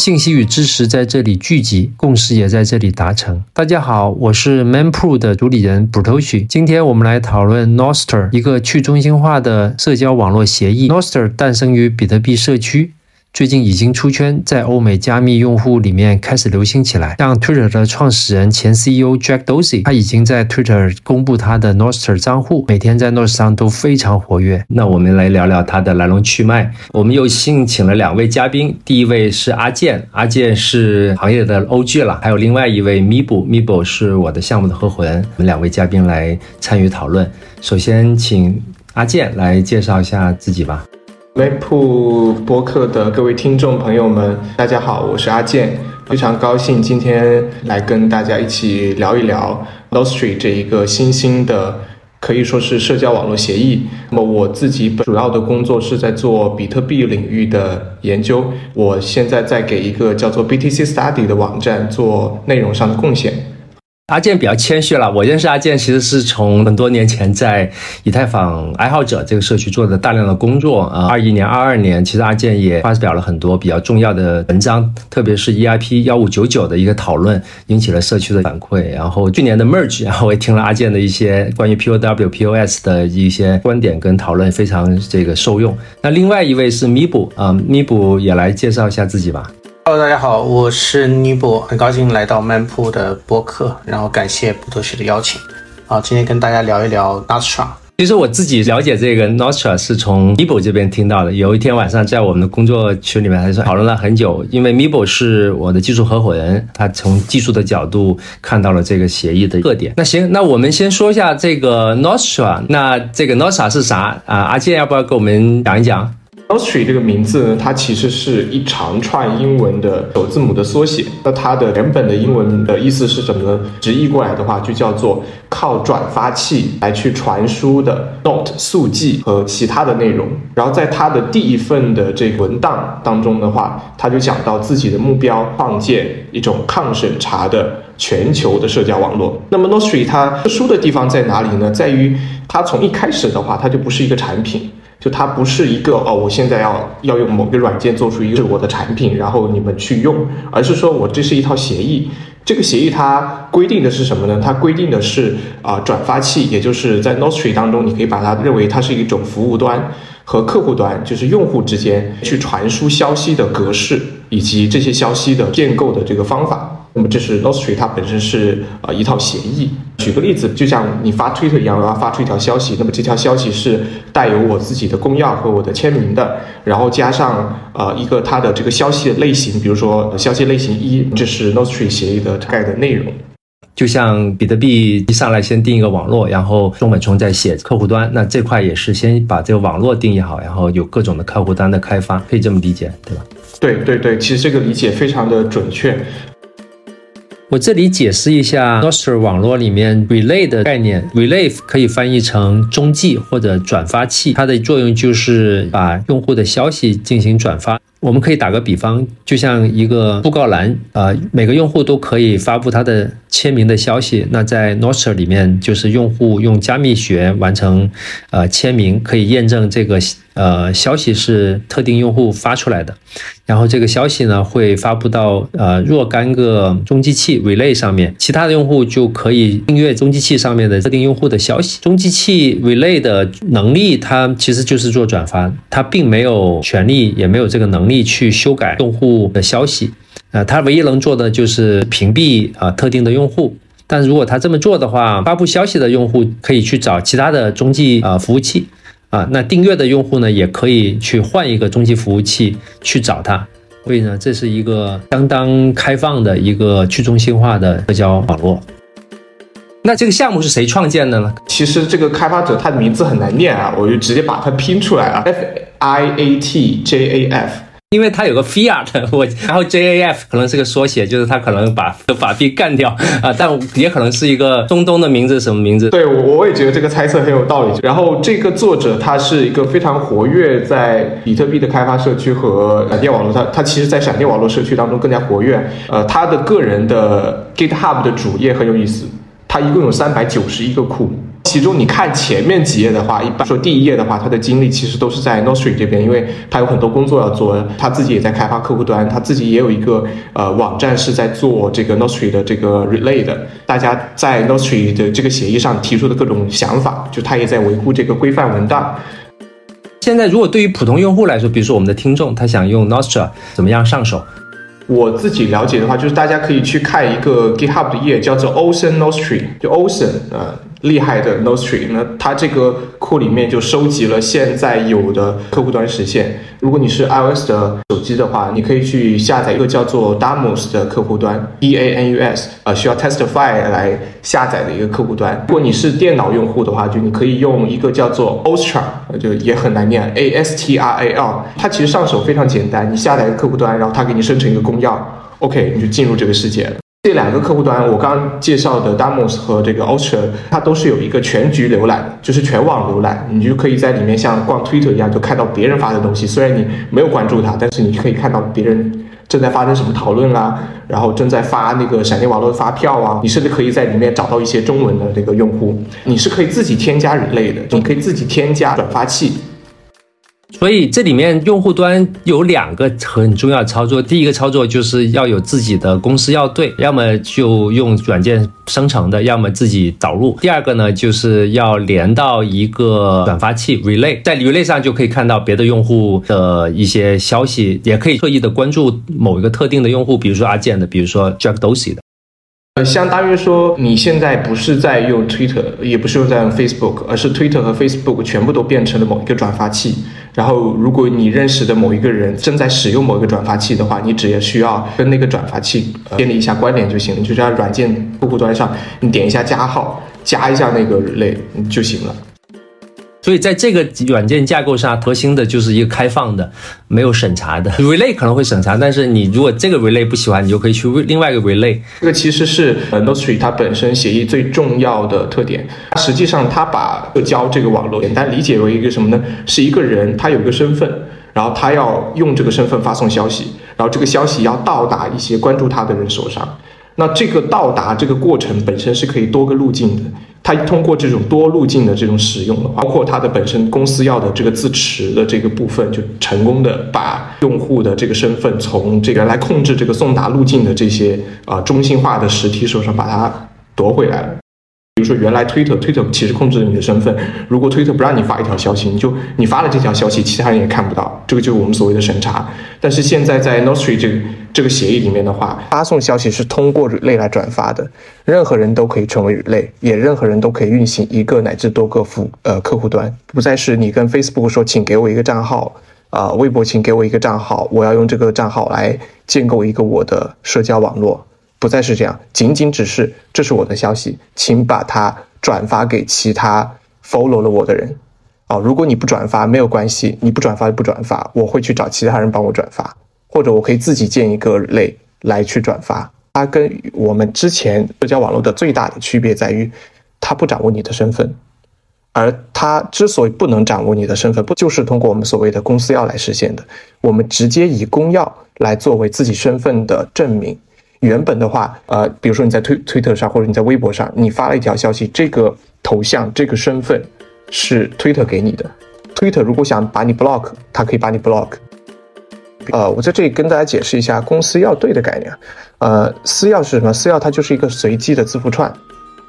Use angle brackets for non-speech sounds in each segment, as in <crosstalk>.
信息与知识在这里聚集，共识也在这里达成。大家好，我是 ManPro 的主理人 Brutoshi。今天我们来讨论 Noster，一个去中心化的社交网络协议。Noster 诞生于比特币社区。最近已经出圈，在欧美加密用户里面开始流行起来。像 Twitter 的创始人、前 CEO Jack Dorsey，他已经在 Twitter 公布他的 Noster 账户，每天在 Noster 上都非常活跃。那我们来聊聊他的来龙去脉。我们又幸请了两位嘉宾，第一位是阿健，阿健是行业的 OG 了，还有另外一位 Mibo，Mibo 是我的项目的合伙人。我们两位嘉宾来参与讨论。首先，请阿健来介绍一下自己吧。Mapu 播客的各位听众朋友们，大家好，我是阿健，非常高兴今天来跟大家一起聊一聊 Nostr 这一个新兴的，可以说是社交网络协议。那么我自己主要的工作是在做比特币领域的研究，我现在在给一个叫做 BTC Study 的网站做内容上的贡献。阿健比较谦虚了，我认识阿健其实是从很多年前在以太坊爱好者这个社区做的大量的工作啊。二一年、二二年，其实阿健也发表了很多比较重要的文章，特别是 EIP 幺五九九的一个讨论，引起了社区的反馈。然后去年的 Merge，<laughs> 然后我也听了阿健的一些关于 POW、POS 的一些观点跟讨论，非常这个受用。那另外一位是弥补啊，弥补也来介绍一下自己吧。Hello，大家好，我是尼博，很高兴来到曼铺的播客，然后感谢布特许的邀请。好，今天跟大家聊一聊 Nostr。其实我自己了解这个 Nostra 是从 Mibo 这边听到的。有一天晚上在我们的工作群里面，还是讨论了很久，因为 Mibo 是我的技术合伙人，他从技术的角度看到了这个协议的特点。那行，那我们先说一下这个 Nostra。那这个 Nostra 是啥啊？阿健要不要给我们讲一讲？Nostr 这个名字呢，它其实是一长串英文的首字母的缩写。那它的原本的英文的意思是什么呢？直译过来的话，就叫做靠转发器来去传输的 note 速记和其他的内容。然后在它的第一份的这个文档当中的话，他就讲到自己的目标创建一种抗审查的全球的社交网络。那么 Nostr 它特殊的地方在哪里呢？在于它从一开始的话，它就不是一个产品。就它不是一个哦，我现在要要用某个软件做出一个我的产品，然后你们去用，而是说我这是一套协议。这个协议它规定的是什么呢？它规定的是啊，转发器，也就是在 n o s t r y 当中，你可以把它认为它是一种服务端和客户端，就是用户之间去传输消息的格式以及这些消息的建构的这个方法。那么这是 n o s t r y 它本身是呃一套协议。举个例子，就像你发 Twitter 一样，我要发出一条消息，那么这条消息是带有我自己的公钥和我的签名的，然后加上呃一个它的这个消息的类型，比如说消息类型一，这是 Nostr 协议的大概的内容。就像比特币一上来先定一个网络，然后中本聪在写客户端，那这块也是先把这个网络定义好，然后有各种的客户端的开发，可以这么理解，对吧？对对对，其实这个理解非常的准确。我这里解释一下 Nostr 网络里面 relay 的概念，relay 可以翻译成中继或者转发器，它的作用就是把用户的消息进行转发。我们可以打个比方，就像一个布告栏，呃，每个用户都可以发布他的签名的消息。那在 Nostr 里面，就是用户用加密学完成，呃，签名，可以验证这个呃消息是特定用户发出来的。然后这个消息呢，会发布到呃若干个中继器 relay 上面，其他的用户就可以订阅中继器上面的特定用户的消息。中继器 relay 的能力，它其实就是做转发，它并没有权利，也没有这个能力。去修改用户的消息，呃，它唯一能做的就是屏蔽啊特定的用户。但如果他这么做的话，发布消息的用户可以去找其他的中继啊服务器啊，那订阅的用户呢也可以去换一个中继服务器去找他。所以呢，这是一个相当开放的一个去中心化的社交网络。那这个项目是谁创建的呢？其实这个开发者他的名字很难念啊，我就直接把它拼出来啊，F I A T J A F。因为它有个 fiat，<laughs> 我然后 JAF 可能是个缩写，就是他可能把法币干掉啊，但也可能是一个中东的名字，什么名字？对，我我也觉得这个猜测很有道理。然后这个作者他是一个非常活跃在比特币的开发社区和闪电网络，他他其实在闪电网络社区当中更加活跃。呃，他的个人的 GitHub 的主页很有意思，他一共有三百九十一个库。其中你看前面几页的话，一般说第一页的话，他的精力其实都是在 Nostry 这边，因为他有很多工作要做，他自己也在开发客户端，他自己也有一个呃网站是在做这个 Nostry 的这个 relay 的，大家在 Nostry 的这个协议上提出的各种想法，就他也在维护这个规范文档。现在如果对于普通用户来说，比如说我们的听众，他想用 Nostr，怎么样上手？我自己了解的话，就是大家可以去看一个 GitHub 的页，叫做 Ocean Nostry，就 Ocean 呃厉害的 Nostry，那它这个库里面就收集了现在有的客户端实现。如果你是 iOS 的手机的话，你可以去下载一个叫做 Damus 的客户端，D A N U S，呃，需要 Testify 来下载的一个客户端。如果你是电脑用户的话，就你可以用一个叫做 Ostra，就也很难念，A S T R A L。它其实上手非常简单，你下载一个客户端，然后它给你生成一个公钥，OK，你就进入这个世界了。这两个客户端，我刚刚介绍的 Damos 和这个 Ultra，它都是有一个全局浏览，就是全网浏览，你就可以在里面像逛 Twitter 一样，就看到别人发的东西。虽然你没有关注他，但是你可以看到别人正在发生什么讨论啊，然后正在发那个闪电网络的发票啊。你甚至可以在里面找到一些中文的这个用户，你是可以自己添加人类的，你可以自己添加转发器。所以这里面用户端有两个很重要的操作，第一个操作就是要有自己的公司要对，要么就用软件生成的，要么自己导入。第二个呢，就是要连到一个转发器 relay，在 relay 上就可以看到别的用户的一些消息，也可以特意的关注某一个特定的用户，比如说阿健的，比如说 Jack Dorsey 的。呃，相当于说你现在不是在用 Twitter，也不是用在用 Facebook，而是 Twitter 和 Facebook 全部都变成了某一个转发器。然后，如果你认识的某一个人正在使用某一个转发器的话，你只要需要跟那个转发器建立一下关联就行了，就是在软件客户端上，你点一下加号，加一下那个人就行了。所以在这个软件架构上，核心的就是一个开放的，没有审查的 relay 可能会审查，但是你如果这个 relay 不喜欢，你就可以去另外一个 relay。这个其实是 Nostry 它本身协议最重要的特点。实际上，它把社交这个网络简单理解为一个什么呢？是一个人他有一个身份，然后他要用这个身份发送消息，然后这个消息要到达一些关注他的人手上。那这个到达这个过程本身是可以多个路径的。它通过这种多路径的这种使用的话，包括它的本身公司要的这个自持的这个部分，就成功的把用户的这个身份从这个来控制这个送达路径的这些啊中心化的实体手上把它夺回来了。比如说，原来推特，推特其实控制了你的身份。如果推特不让你发一条消息，你就你发了这条消息，其他人也看不到。这个就是我们所谓的审查。但是现在在 Nostry 这个这个协议里面的话，发送消息是通过类来转发的，任何人都可以成为类也任何人都可以运行一个乃至多个服呃客户端，不再是你跟 Facebook 说，请给我一个账号啊，微博请给我一个账号，我要用这个账号来建构一个我的社交网络。不再是这样，仅仅只是这是我的消息，请把它转发给其他 follow 了我的人。哦，如果你不转发没有关系，你不转发就不转发，我会去找其他人帮我转发，或者我可以自己建一个类来去转发。它跟我们之前社交网络的最大的区别在于，它不掌握你的身份，而它之所以不能掌握你的身份，不就是通过我们所谓的公司要来实现的？我们直接以公钥来作为自己身份的证明。原本的话，呃，比如说你在推推特上或者你在微博上，你发了一条消息，这个头像、这个身份是推特给你的。推特如果想把你 block，它可以把你 block。呃，我在这里跟大家解释一下公司钥对的概念。呃，私钥是什么？私钥它就是一个随机的字符串，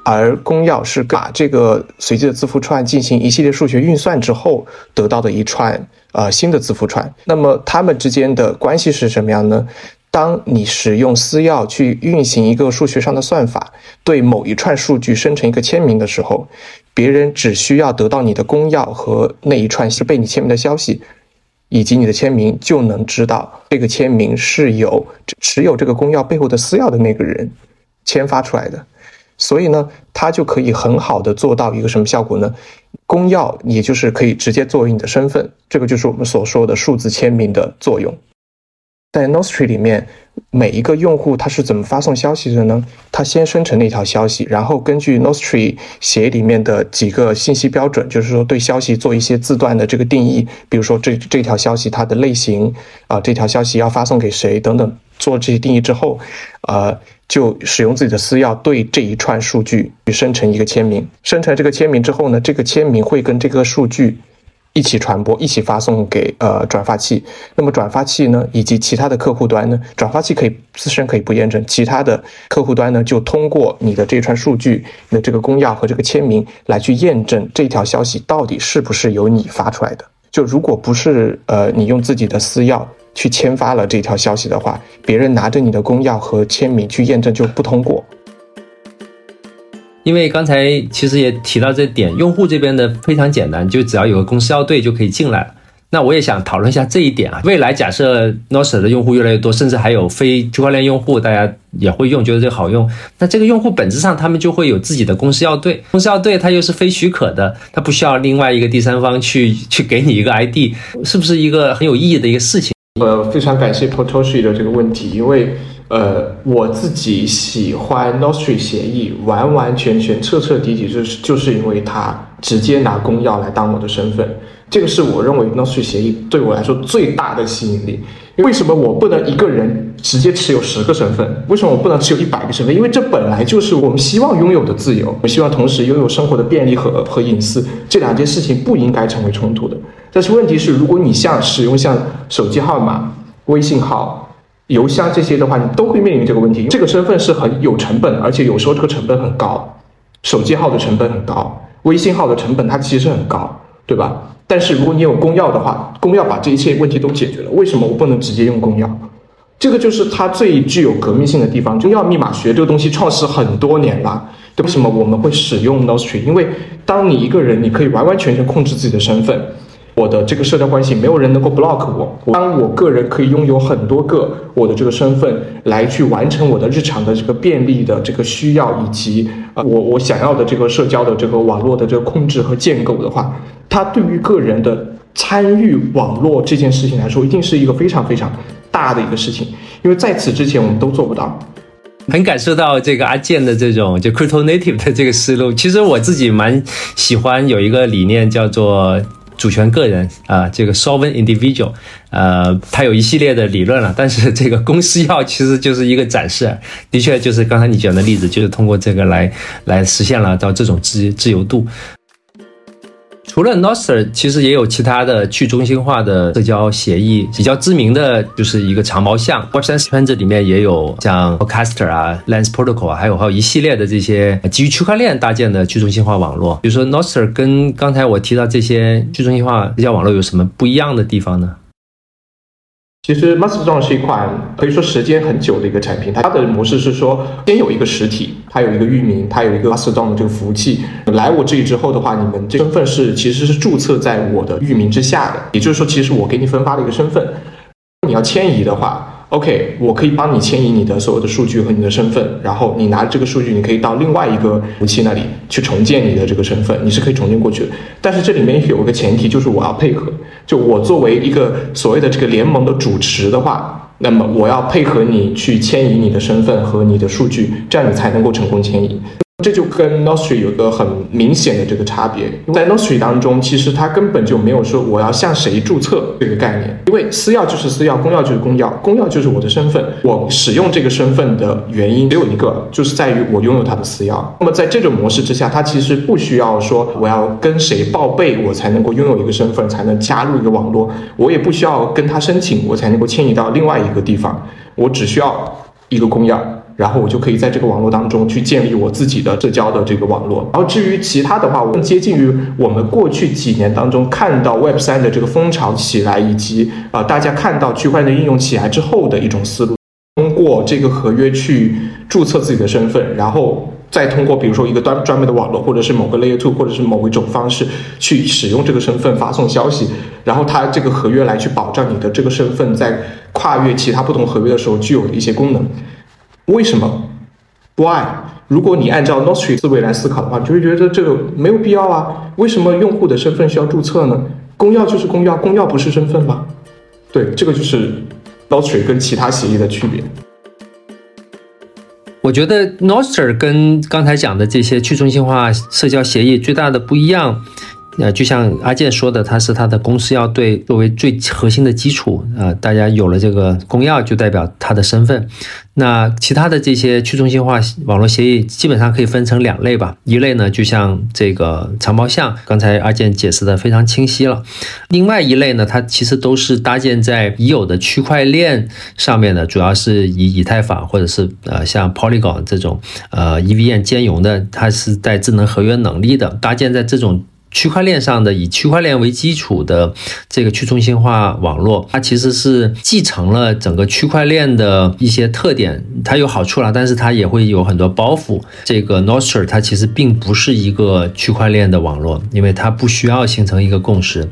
而公钥是把这个随机的字符串进行一系列数学运算之后得到的一串呃新的字符串。那么它们之间的关系是什么样呢？当你使用私钥去运行一个数学上的算法，对某一串数据生成一个签名的时候，别人只需要得到你的公钥和那一串是被你签名的消息，以及你的签名，就能知道这个签名是由持有这个公钥背后的私钥的那个人签发出来的。所以呢，它就可以很好的做到一个什么效果呢？公钥也就是可以直接作为你的身份，这个就是我们所说的数字签名的作用。在 Nostry 里面，每一个用户他是怎么发送消息的呢？他先生成那条消息，然后根据 Nostry 协议里面的几个信息标准，就是说对消息做一些字段的这个定义，比如说这这条消息它的类型啊，这条消息要发送给谁等等，做这些定义之后，呃，就使用自己的私钥对这一串数据去生成一个签名。生成这个签名之后呢，这个签名会跟这个数据。一起传播，一起发送给呃转发器。那么转发器呢，以及其他的客户端呢，转发器可以自身可以不验证，其他的客户端呢，就通过你的这串数据、你的这个公钥和这个签名来去验证这条消息到底是不是由你发出来的。就如果不是呃你用自己的私钥去签发了这条消息的话，别人拿着你的公钥和签名去验证就不通过。因为刚才其实也提到这点，用户这边的非常简单，就只要有个公司要对就可以进来了。那我也想讨论一下这一点啊。未来假设 Nostr 的用户越来越多，甚至还有非区块链用户，大家也会用，觉得这个好用。那这个用户本质上他们就会有自己的公司要对，公司要对它又是非许可的，它不需要另外一个第三方去去给你一个 ID，是不是一个很有意义的一个事情？呃，非常感谢 Potoshi 的这个问题，因为。呃，我自己喜欢 Nostr 协议，完完全全、彻彻底底，就是就是因为它直接拿公钥来当我的身份，这个是我认为 Nostr 协议对我来说最大的吸引力。为什么我不能一个人直接持有十个身份？为什么我不能持有一百个身份？因为这本来就是我们希望拥有的自由，我希望同时拥有生活的便利和和隐私，这两件事情不应该成为冲突的。但是问题是，如果你像使用像手机号码、微信号。邮箱这些的话，你都会面临这个问题。这个身份是很有成本，而且有时候这个成本很高。手机号的成本很高，微信号的成本它其实很高，对吧？但是如果你有公钥的话，公钥把这一切问题都解决了。为什么我不能直接用公钥？这个就是它最具有革命性的地方。公钥密码学这个东西创始很多年了，为什么我们会使用 Nostr？因为当你一个人，你可以完完全全控制自己的身份。我的这个社交关系，没有人能够 block 我。当我个人可以拥有很多个我的这个身份，来去完成我的日常的这个便利的这个需要，以及呃我我想要的这个社交的这个网络的这个控制和建构的话，它对于个人的参与网络这件事情来说，一定是一个非常非常大的一个事情。因为在此之前，我们都做不到。很感受到这个阿健的这种就 crypto native 的这个思路。其实我自己蛮喜欢有一个理念叫做。主权个人啊，这个 sovereign individual，呃，它有一系列的理论了，但是这个公司要其实就是一个展示，的确就是刚才你讲的例子，就是通过这个来来实现了到这种自自由度。除了 Nostr，其实也有其他的去中心化的社交协议，比较知名的就是一个长毛象。Web3 圈子里面也有像 OCaster 啊、Lens Protocol 啊，还有还有一系列的这些基于区块链搭建的去中心化网络。比如说 Nostr 跟刚才我提到这些去中心化社交网络有什么不一样的地方呢？其实 Mastodon 是一款可以说时间很久的一个产品，它的模式是说，先有一个实体，它有一个域名，它有一个 Mastodon 的这个服务器。来我这里之后的话，你们这身份是其实是注册在我的域名之下的，也就是说，其实我给你分发了一个身份，你要迁移的话。OK，我可以帮你迁移你的所有的数据和你的身份，然后你拿这个数据，你可以到另外一个服务器那里去重建你的这个身份，你是可以重建过去的。但是这里面有一个前提，就是我要配合，就我作为一个所谓的这个联盟的主持的话，那么我要配合你去迁移你的身份和你的数据，这样你才能够成功迁移。这就跟 n o s t r y 有个很明显的这个差别，在 n o s t r y 当中，其实它根本就没有说我要向谁注册这个概念，因为私钥就是私钥，公钥就是公钥，公钥就是我的身份，我使用这个身份的原因只有一个，就是在于我拥有它的私钥。那么在这种模式之下，它其实不需要说我要跟谁报备，我才能够拥有一个身份，才能加入一个网络，我也不需要跟他申请，我才能够迁移到另外一个地方，我只需要一个公钥。然后我就可以在这个网络当中去建立我自己的社交的这个网络。然后至于其他的话，我更接近于我们过去几年当中看到 Web 三的这个风潮起来，以及啊大家看到区块链的应用起来之后的一种思路。通过这个合约去注册自己的身份，然后再通过比如说一个专专门的网络，或者是某个 Layer Two，或者是某一种方式去使用这个身份发送消息，然后它这个合约来去保障你的这个身份在跨越其他不同合约的时候具有的一些功能。为什么？Why？如果你按照 Nostr 思维来思考的话，你就会觉得这个没有必要啊。为什么用户的身份需要注册呢？公钥就是公钥，公钥不是身份吗？对，这个就是 Nostr 跟其他协议的区别。我觉得 Nostr 跟刚才讲的这些去中心化社交协议最大的不一样。呃，就像阿健说的，它是它的公司要对作为最核心的基础啊，大家有了这个公钥，就代表它的身份。那其他的这些去中心化网络协议基本上可以分成两类吧，一类呢就像这个长毛象，刚才阿健解释的非常清晰了。另外一类呢，它其实都是搭建在已有的区块链上面的，主要是以以太坊或者是呃像 Polygon 这种呃 EVM 兼容的，它是带智能合约能力的，搭建在这种。区块链上的以区块链为基础的这个去中心化网络，它其实是继承了整个区块链的一些特点，它有好处了，但是它也会有很多包袱。这个 Nostr 它其实并不是一个区块链的网络，因为它不需要形成一个共识。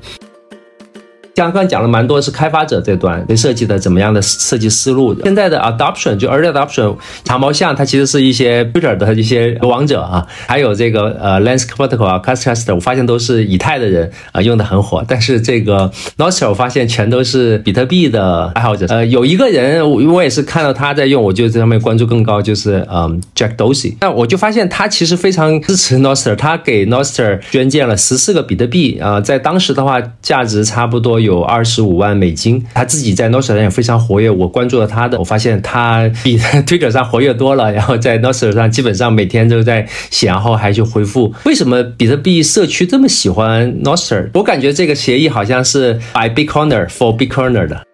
刚刚讲了蛮多是开发者这段对设计的怎么样的设计思路的。现在的 adoption 就 early adoption 长毛象，它其实是一些 Twitter 的一些王者啊，还有这个呃 Lens Protocol 啊 c a s t c a r 我发现都是以太的人啊用的很火。但是这个 Nostr 我发现全都是比特币的爱好者。呃，有一个人我我也是看到他在用，我就在上面关注更高，就是嗯 Jack Dorsey。那我就发现他其实非常支持 Nostr，他给 Nostr 捐建了十四个比特币啊，在当时的话价值差不多。有二十五万美金，他自己在 Nostr 上也非常活跃。我关注了他的，我发现他比 <laughs> Twitter 上活跃多了。然后在 Nostr 上基本上每天都在写，然后还去回复。为什么比特币社区这么喜欢 Nostr？我感觉这个协议好像是 by Bitcoiner for Bitcoiner 的。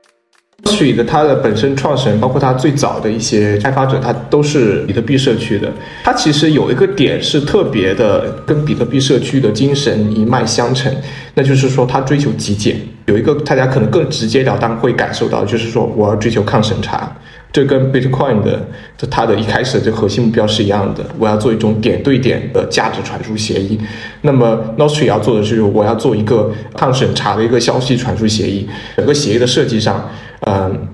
水的它的本身创始人，包括它最早的一些开发者，它都是比特币社区的。它其实有一个点是特别的，跟比特币社区的精神一脉相承，那就是说它追求极简。有一个大家可能更直截了当会感受到，就是说我要追求抗审查，这跟 Bitcoin 的它的一开始的这核心目标是一样的。我要做一种点对点的价值传输协议。那么 Nostr 要做的是，我要做一个抗审查的一个消息传输协议。整个协议的设计上。嗯，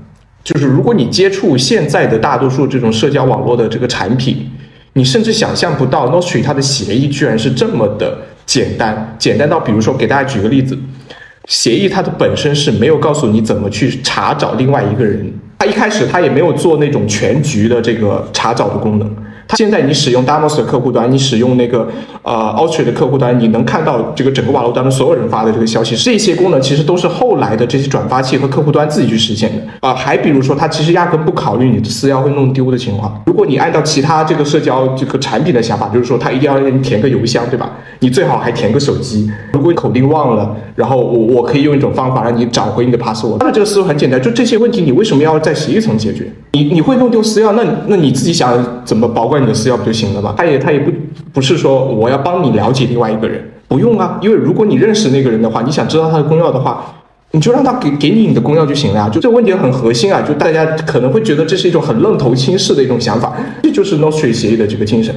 就是如果你接触现在的大多数这种社交网络的这个产品，你甚至想象不到 Nostr 它的协议居然是这么的简单，简单到比如说给大家举个例子，协议它的本身是没有告诉你怎么去查找另外一个人，它一开始它也没有做那种全局的这个查找的功能。现在你使用 Damos 的客户端，你使用那个呃 Ultra 的客户端，你能看到这个整个网络当中所有人发的这个消息。这些功能其实都是后来的这些转发器和客户端自己去实现的啊。还比如说，它其实压根不考虑你的私钥会弄丢的情况。如果你按照其他这个社交这个产品的想法，就是说它一定要让你填个邮箱，对吧？你最好还填个手机。如果你口令忘了，然后我我可以用一种方法让你找回你的 password。它的这个思路很简单，就这些问题你为什么要在协议层解决？你你会弄丢私钥，那那你自己想怎么保管？你的私钥不就行了吗？他也他也不不是说我要帮你了解另外一个人，不用啊，因为如果你认识那个人的话，你想知道他的公钥的话，你就让他给给你你的公钥就行了呀。就这个问题很核心啊，就大家可能会觉得这是一种很愣头青式的一种想法，这就是 Nostr 协议的这个精神。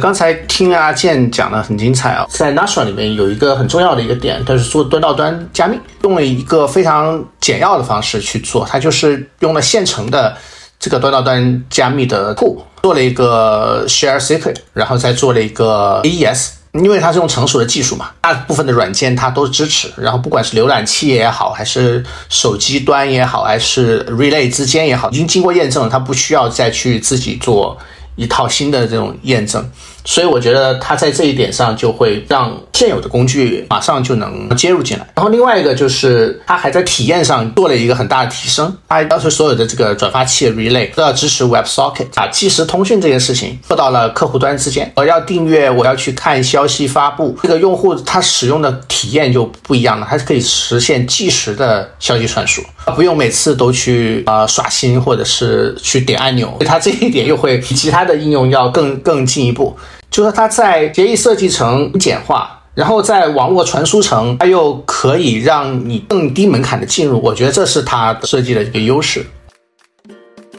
刚才听阿健讲的很精彩啊，在 Nostr 里面有一个很重要的一个点，它是做端到端加密，用了一个非常简要的方式去做，它就是用了现成的。这个端到端加密的库做了一个 share secret，然后再做了一个 AES，因为它是用成熟的技术嘛，大部分的软件它都支持。然后不管是浏览器也好，还是手机端也好，还是 relay 之间也好，已经经过验证了，它不需要再去自己做一套新的这种验证。所以我觉得它在这一点上就会让现有的工具马上就能接入进来。然后另外一个就是它还在体验上做了一个很大的提升，它要求所有的这个转发器 relay 都要支持 WebSocket 啊，即时通讯这件事情做到了客户端之间。我要订阅，我要去看消息发布，这个用户他使用的体验就不一样了，它是可以实现即时的消息传输，不用每次都去啊刷新或者是去点按钮。它这一点又会比其他的应用要更更进一步。就是它在协议设计层简化，然后在网络传输层，它又可以让你更低门槛的进入，我觉得这是它设计的一个优势。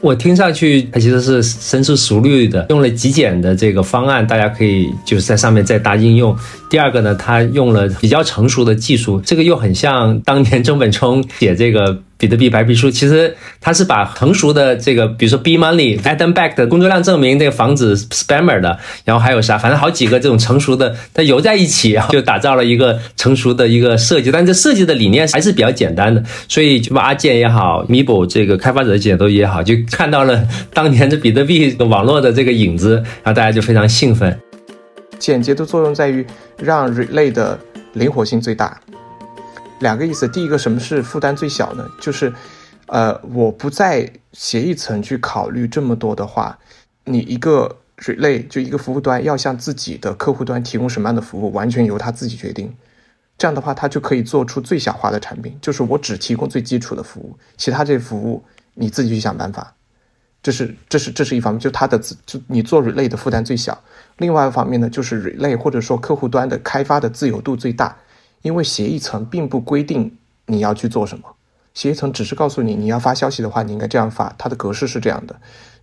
我听上去它其实是深思熟虑的，用了极简的这个方案，大家可以就是在上面再搭应用。第二个呢，它用了比较成熟的技术，这个又很像当年郑本聪写这个。比特币白皮书其实它是把成熟的这个，比如说 B Money、Adam Back 的工作量证明，这个防止 Spammer 的，然后还有啥，反正好几个这种成熟的，它揉在一起，然后就打造了一个成熟的一个设计。但这设计的理念还是比较简单的，所以就把阿健也好，Mibo 这个开发者解读也好，就看到了当年这比特币网络的这个影子，然后大家就非常兴奋。简洁的作用在于让 Relay 的。灵活性最大。两个意思，第一个什么是负担最小呢？就是，呃，我不在协议层去考虑这么多的话，你一个 relay 就一个服务端要向自己的客户端提供什么样的服务，完全由他自己决定。这样的话，他就可以做出最小化的产品，就是我只提供最基础的服务，其他这些服务你自己去想办法。这是这是这是一方面，就它的自就你做 relay 的负担最小。另外一方面呢，就是 relay 或者说客户端的开发的自由度最大，因为协议层并不规定你要去做什么，协议层只是告诉你你要发消息的话，你应该这样发，它的格式是这样的。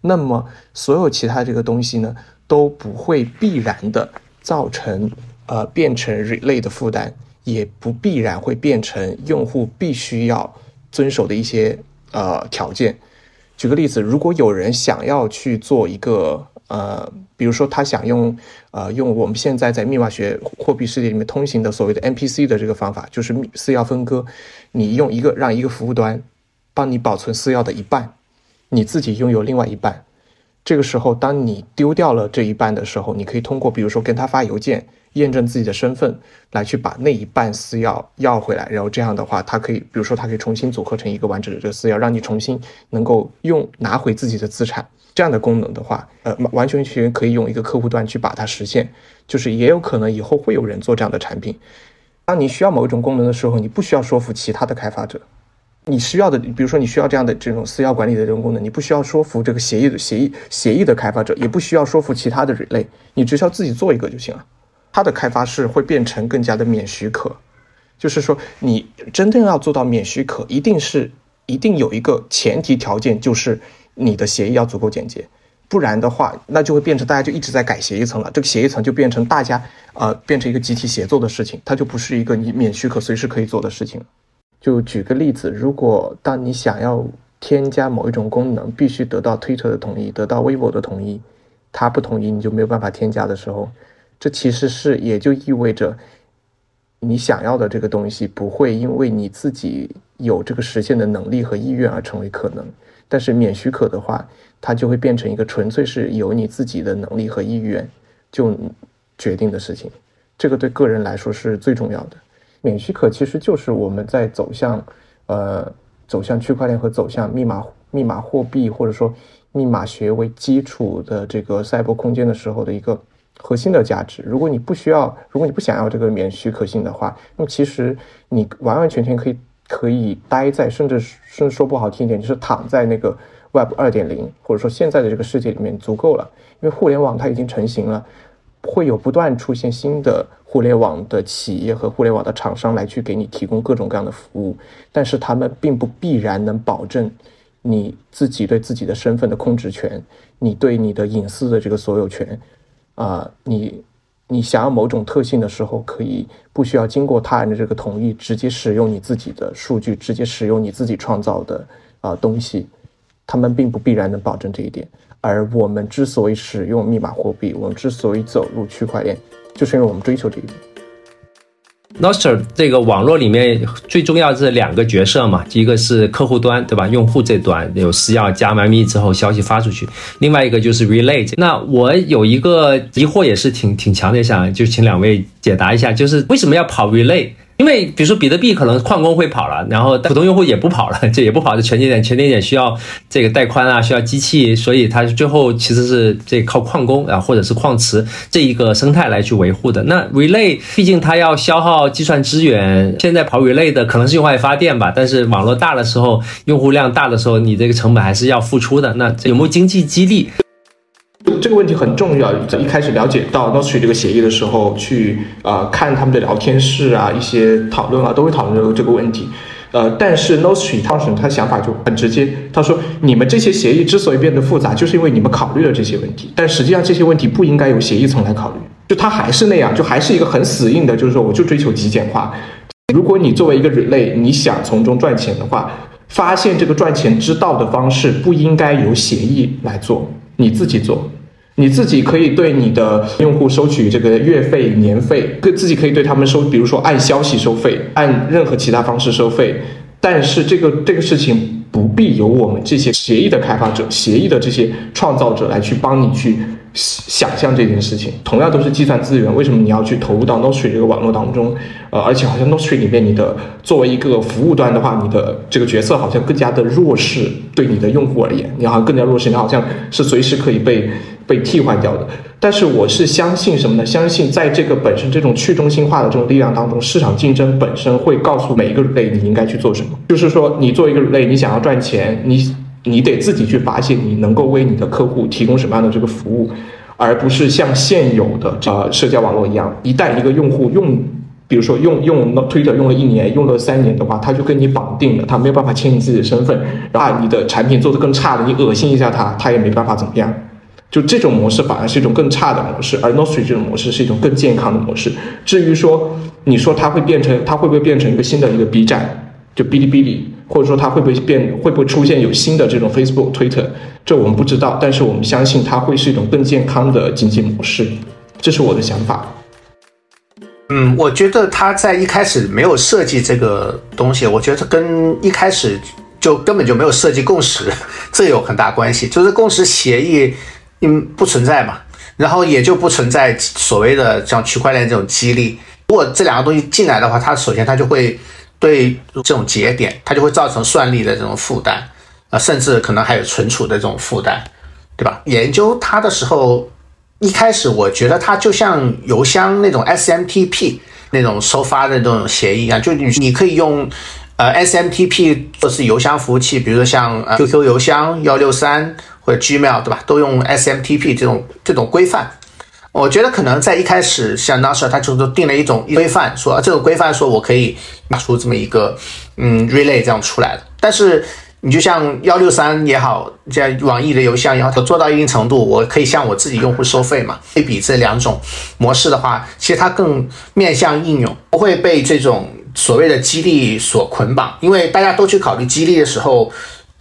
那么所有其他这个东西呢，都不会必然的造成呃变成 relay 的负担，也不必然会变成用户必须要遵守的一些呃条件。举个例子，如果有人想要去做一个呃，比如说他想用呃用我们现在在密码学货币世界里面通行的所谓的 MPC 的这个方法，就是私钥分割，你用一个让一个服务端帮你保存私钥的一半，你自己拥有另外一半。这个时候，当你丢掉了这一半的时候，你可以通过比如说跟他发邮件。验证自己的身份，来去把那一半私钥要回来，然后这样的话，他可以，比如说，他可以重新组合成一个完整的这个私钥，让你重新能够用拿回自己的资产。这样的功能的话，呃，完全全可以用一个客户端去把它实现。就是也有可能以后会有人做这样的产品。当你需要某一种功能的时候，你不需要说服其他的开发者。你需要的，比如说你需要这样的这种私钥管理的这种功能，你不需要说服这个协议的协议协议的开发者，也不需要说服其他的 relay，你只需要自己做一个就行了。它的开发是会变成更加的免许可，就是说，你真正要做到免许可，一定是一定有一个前提条件，就是你的协议要足够简洁，不然的话，那就会变成大家就一直在改协议层了。这个协议层就变成大家呃变成一个集体协作的事情，它就不是一个你免许可随时可以做的事情。就举个例子，如果当你想要添加某一种功能，必须得到 Twitter 的同意，得到 Weibo 的同意，他不同意你就没有办法添加的时候。这其实是也就意味着，你想要的这个东西不会因为你自己有这个实现的能力和意愿而成为可能，但是免许可的话，它就会变成一个纯粹是由你自己的能力和意愿就决定的事情。这个对个人来说是最重要的。免许可其实就是我们在走向呃走向区块链和走向密码密码货币或者说密码学为基础的这个赛博空间的时候的一个。核心的价值，如果你不需要，如果你不想要这个免许可性的话，那么其实你完完全全可以可以待在，甚至甚至说不好听一点，就是躺在那个 Web 二点零或者说现在的这个世界里面足够了，因为互联网它已经成型了，会有不断出现新的互联网的企业和互联网的厂商来去给你提供各种各样的服务，但是他们并不必然能保证你自己对自己的身份的控制权，你对你的隐私的这个所有权。啊，你你想要某种特性的时候，可以不需要经过他人的这个同意，直接使用你自己的数据，直接使用你自己创造的啊东西，他们并不必然能保证这一点。而我们之所以使用密码货币，我们之所以走入区块链，就是因为我们追求这一点。Nostr 这个网络里面最重要的是两个角色嘛，一个是客户端，对吧？用户这端有需要加完密之后，消息发出去；另外一个就是 relay。那我有一个疑惑也是挺挺强的，想就请两位解答一下，就是为什么要跑 relay？因为比如说比特币可能矿工会跑了，然后普通用户也不跑了，<laughs> 这也不跑这全节点，全节点需要这个带宽啊，需要机器，所以它最后其实是这靠矿工啊或者是矿池这一个生态来去维护的。那 relay 毕竟它要消耗计算资源，现在跑 relay 的可能是用来发电吧，但是网络大的时候，用户量大的时候，你这个成本还是要付出的。那有没有经济激励？这个问题很重要。在一开始了解到 Nostr 这个协议的时候，去呃看他们的聊天室啊，一些讨论啊，都会讨论这个这个问题。呃，但是 Nostr 当时他想法就很直接，他说：“你们这些协议之所以变得复杂，就是因为你们考虑了这些问题。但实际上这些问题不应该由协议层来考虑，就他还是那样，就还是一个很死硬的，就是说我就追求极简化。如果你作为一个 relay，你想从中赚钱的话，发现这个赚钱之道的方式不应该由协议来做。”你自己做，你自己可以对你的用户收取这个月费、年费，可自己可以对他们收，比如说按消息收费，按任何其他方式收费。但是这个这个事情不必由我们这些协议的开发者、协议的这些创造者来去帮你去想象这件事情。同样都是计算资源，为什么你要去投入到 Nostr 这个网络当中？呃，而且好像 Nostr 里面，你的作为一个服务端的话，你的这个角色好像更加的弱势，对你的用户而言，你好像更加弱势，你好像是随时可以被被替换掉的。但是我是相信什么呢？相信在这个本身这种去中心化的这种力量当中，市场竞争本身会告诉每一个类你应该去做什么。就是说，你做一个类，你想要赚钱，你你得自己去发现你能够为你的客户提供什么样的这个服务，而不是像现有的呃社交网络一样，一旦一个用户用，比如说用用 Twitter 用了一年，用了三年的话，他就跟你绑定了，他没有办法签你自己的身份，然后你的产品做得更差了，你恶心一下他，他也没办法怎么样。就这种模式反而是一种更差的模式，而 Nostr 这种模式是一种更健康的模式。至于说你说它会变成，它会不会变成一个新的一个 B 站，就哔哩哔哩，或者说它会不会变，会不会出现有新的这种 Facebook、Twitter，这我们不知道。但是我们相信它会是一种更健康的经济模式，这是我的想法。嗯，我觉得他在一开始没有设计这个东西，我觉得跟一开始就根本就没有设计共识，这有很大关系。就是共识协议。嗯，不存在嘛，然后也就不存在所谓的像区块链这种激励。如果这两个东西进来的话，它首先它就会对这种节点，它就会造成算力的这种负担，啊，甚至可能还有存储的这种负担，对吧？研究它的时候，一开始我觉得它就像邮箱那种 SMTP 那种收发的这种协议一样，就你你可以用呃 SMTP 或是邮箱服务器，比如说像 QQ 邮箱幺六三。或者 Gmail 对吧？都用 SMTP 这种这种规范。我觉得可能在一开始，像 NASA 它就是定了一种规范，说这个规范说我可以拿出这么一个嗯 Relay 这样出来的。但是你就像幺六三也好，像网易的邮箱也好，它做到一定程度，我可以向我自己用户收费嘛？对比这两种模式的话，其实它更面向应用，不会被这种所谓的激励所捆绑。因为大家都去考虑激励的时候。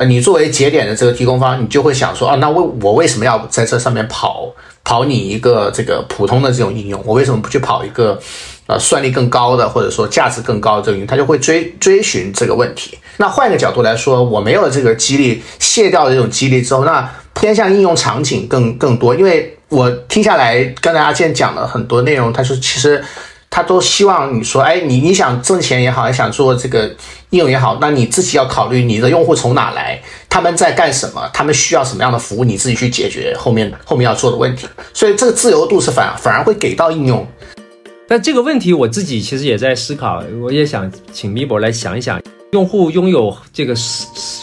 呃，你作为节点的这个提供方，你就会想说，啊，那为我为什么要在这上面跑跑你一个这个普通的这种应用？我为什么不去跑一个，呃，算力更高的或者说价值更高的这个应用？他就会追追寻这个问题。那换一个角度来说，我没有了这个激励，卸掉这种激励之后，那偏向应用场景更更多。因为我听下来，跟大家现在讲了很多内容，他说其实。他都希望你说，哎，你你想挣钱也好，还想做这个应用也好，那你自己要考虑你的用户从哪来，他们在干什么，他们需要什么样的服务，你自己去解决后面后面要做的问题。所以这个自由度是反反而会给到应用。但这个问题我自己其实也在思考，我也想请米博来想一想。用户拥有这个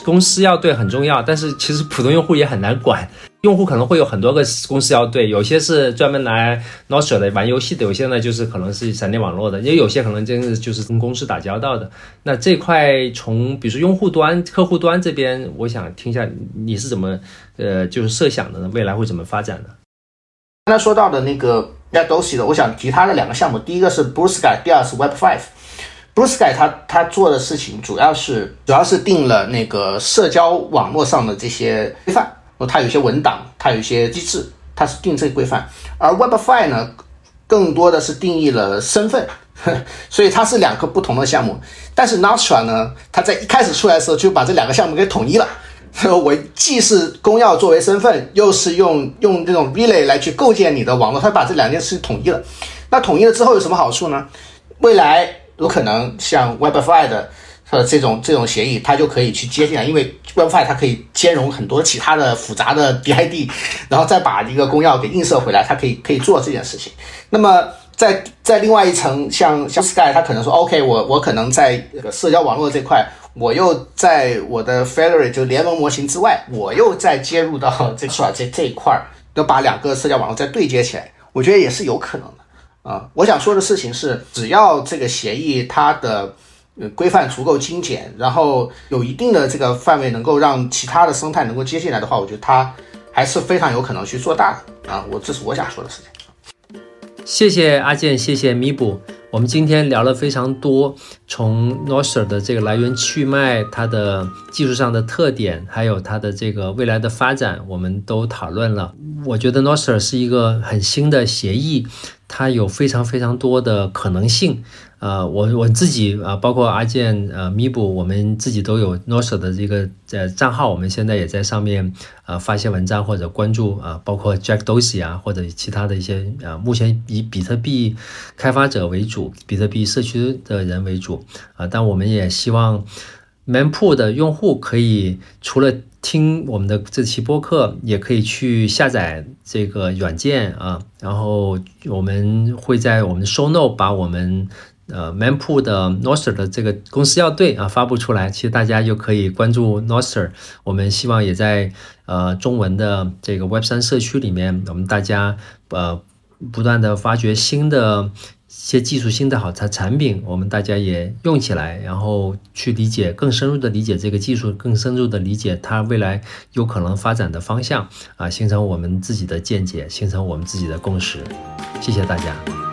公司要对很重要，但是其实普通用户也很难管。用户可能会有很多个公司要对，有些是专门来 Nostr 的玩游戏的，有些呢就是可能是闪电网络的，也有些可能真的就是跟公司打交道的。那这块从比如说用户端、客户端这边，我想听一下你是怎么呃就是设想的呢？未来会怎么发展呢？刚才说到的那个 a d o s i 的，我想提他的两个项目，第一个是 Blue Sky，第二是 Web Five。Blue Sky 他他做的事情主要是主要是定了那个社交网络上的这些规范，它有一些文档，它有一些机制，它是定这个规范。而 WebFi 呢，更多的是定义了身份，<laughs> 所以它是两个不同的项目。但是 Nostra 呢，它在一开始出来的时候就把这两个项目给统一了。<laughs> 我既是公钥作为身份，又是用用这种 Relay 来去构建你的网络，它把这两件事统一了。那统一了之后有什么好处呢？未来有可能像 WebFi 的呃这种这种协议，它就可以去接进来，因为 WebFi 它可以兼容很多其他的复杂的 <laughs> DID，然后再把一个公钥给映射回来，它可以可以做这件事情。那么在在另外一层，像像 Sky，它可能说 OK，我我可能在这个社交网络这块，我又在我的 Federate 就联盟模型之外，我又再接入到这块这这一块儿，要把两个社交网络再对接起来，我觉得也是有可能的。啊，我想说的事情是，只要这个协议它的规范足够精简，然后有一定的这个范围，能够让其他的生态能够接进来的话，我觉得它还是非常有可能去做大的啊。我这是我想说的事情。谢谢阿健，谢谢弥补。我们今天聊了非常多，从 Nostr 的这个来源去脉，它的技术上的特点，还有它的这个未来的发展，我们都讨论了。我觉得 Nostr 是一个很新的协议。它有非常非常多的可能性，呃，我我自己啊，包括阿健呃咪布，我们自己都有 Nostr 的这个呃账号，我们现在也在上面呃发一些文章或者关注啊，包括 Jack Dorsey 啊或者其他的一些呃，目前以比特币开发者为主，比特币社区的人为主啊，但我们也希望 Mempool 的用户可以除了听我们的这期播客，也可以去下载这个软件啊，然后我们会在我们的 Show Note 把我们。呃，Mempool 的 Nostr 的这个公司要对啊发布出来，其实大家就可以关注 Nostr。我们希望也在呃中文的这个 Web 三社区里面，我们大家呃不断的发掘新的一些技术、新的好产产品，我们大家也用起来，然后去理解更深入的理解这个技术，更深入的理解它未来有可能发展的方向啊，形成我们自己的见解，形成我们自己的共识。谢谢大家。